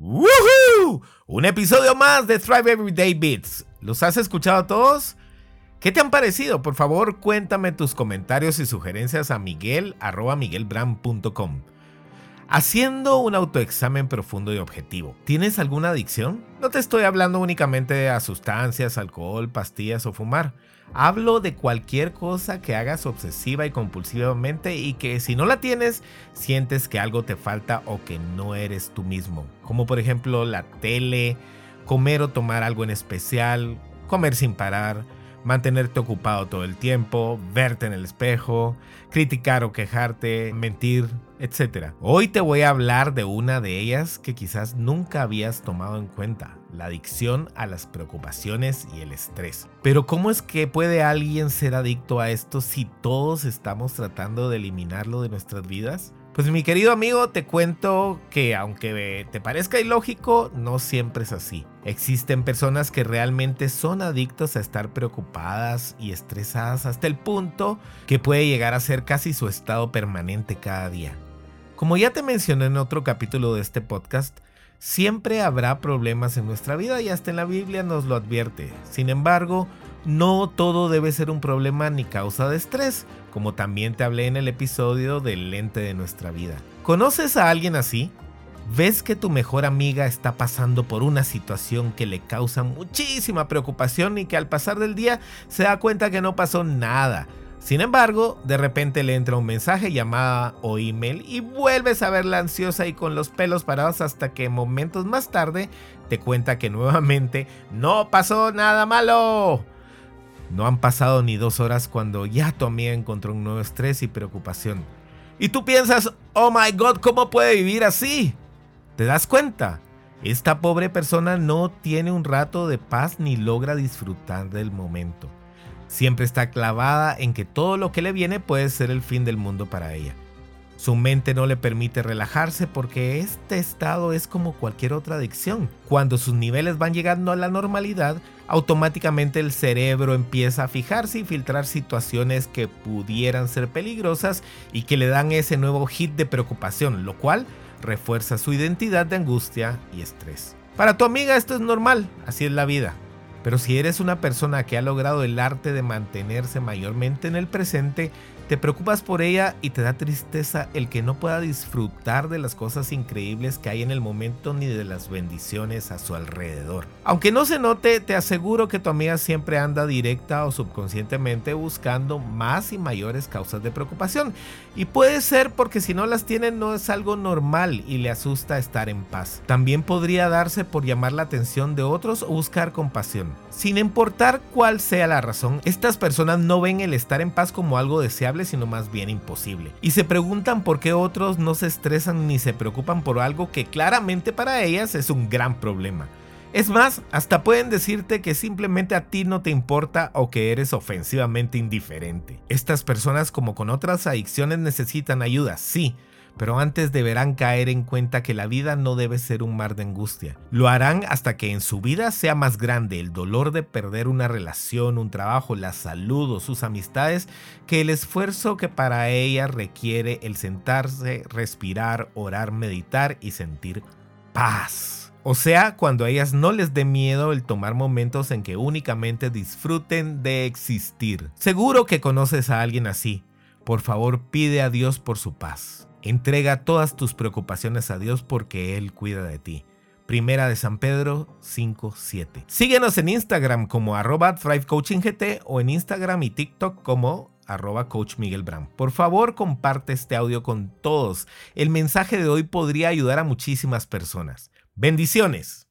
¡Woohoo! Un episodio más de Thrive Everyday Beats. ¿Los has escuchado todos? ¿Qué te han parecido? Por favor, cuéntame tus comentarios y sugerencias a miguel.miguelbram.com. Haciendo un autoexamen profundo y objetivo. ¿Tienes alguna adicción? No te estoy hablando únicamente de sustancias, alcohol, pastillas o fumar. Hablo de cualquier cosa que hagas obsesiva y compulsivamente y que si no la tienes, sientes que algo te falta o que no eres tú mismo. Como por ejemplo la tele, comer o tomar algo en especial, comer sin parar, mantenerte ocupado todo el tiempo, verte en el espejo, criticar o quejarte, mentir, etc. Hoy te voy a hablar de una de ellas que quizás nunca habías tomado en cuenta, la adicción a las preocupaciones y el estrés. Pero ¿cómo es que puede alguien ser adicto a esto si todos estamos tratando de eliminarlo de nuestras vidas? Pues mi querido amigo, te cuento que aunque te parezca ilógico, no siempre es así. Existen personas que realmente son adictos a estar preocupadas y estresadas hasta el punto que puede llegar a ser casi su estado permanente cada día. Como ya te mencioné en otro capítulo de este podcast, siempre habrá problemas en nuestra vida y hasta en la Biblia nos lo advierte. Sin embargo, no todo debe ser un problema ni causa de estrés, como también te hablé en el episodio del lente de nuestra vida. ¿Conoces a alguien así? ¿Ves que tu mejor amiga está pasando por una situación que le causa muchísima preocupación y que al pasar del día se da cuenta que no pasó nada? Sin embargo, de repente le entra un mensaje, llamada o email y vuelves a verla ansiosa y con los pelos parados hasta que momentos más tarde te cuenta que nuevamente no pasó nada malo. No han pasado ni dos horas cuando ya tu amiga encontró un nuevo estrés y preocupación. Y tú piensas, oh my god, ¿cómo puede vivir así? ¿Te das cuenta? Esta pobre persona no tiene un rato de paz ni logra disfrutar del momento. Siempre está clavada en que todo lo que le viene puede ser el fin del mundo para ella. Su mente no le permite relajarse porque este estado es como cualquier otra adicción. Cuando sus niveles van llegando a la normalidad, automáticamente el cerebro empieza a fijarse y filtrar situaciones que pudieran ser peligrosas y que le dan ese nuevo hit de preocupación, lo cual refuerza su identidad de angustia y estrés. Para tu amiga esto es normal, así es la vida. Pero si eres una persona que ha logrado el arte de mantenerse mayormente en el presente, te preocupas por ella y te da tristeza el que no pueda disfrutar de las cosas increíbles que hay en el momento ni de las bendiciones a su alrededor. Aunque no se note, te aseguro que tu amiga siempre anda directa o subconscientemente buscando más y mayores causas de preocupación. Y puede ser porque si no las tiene no es algo normal y le asusta estar en paz. También podría darse por llamar la atención de otros o buscar compasión. Sin importar cuál sea la razón, estas personas no ven el estar en paz como algo deseable sino más bien imposible. Y se preguntan por qué otros no se estresan ni se preocupan por algo que claramente para ellas es un gran problema. Es más, hasta pueden decirte que simplemente a ti no te importa o que eres ofensivamente indiferente. Estas personas como con otras adicciones necesitan ayuda, sí, pero antes deberán caer en cuenta que la vida no debe ser un mar de angustia. Lo harán hasta que en su vida sea más grande el dolor de perder una relación, un trabajo, la salud o sus amistades que el esfuerzo que para ella requiere el sentarse, respirar, orar, meditar y sentir paz. O sea, cuando a ellas no les dé miedo el tomar momentos en que únicamente disfruten de existir. Seguro que conoces a alguien así. Por favor, pide a Dios por su paz. Entrega todas tus preocupaciones a Dios porque Él cuida de ti. Primera de San Pedro 5.7. Síguenos en Instagram como arroba ThriveCoachingGT o en Instagram y TikTok como arroba Coach Miguel. Por favor, comparte este audio con todos. El mensaje de hoy podría ayudar a muchísimas personas. Bendiciones.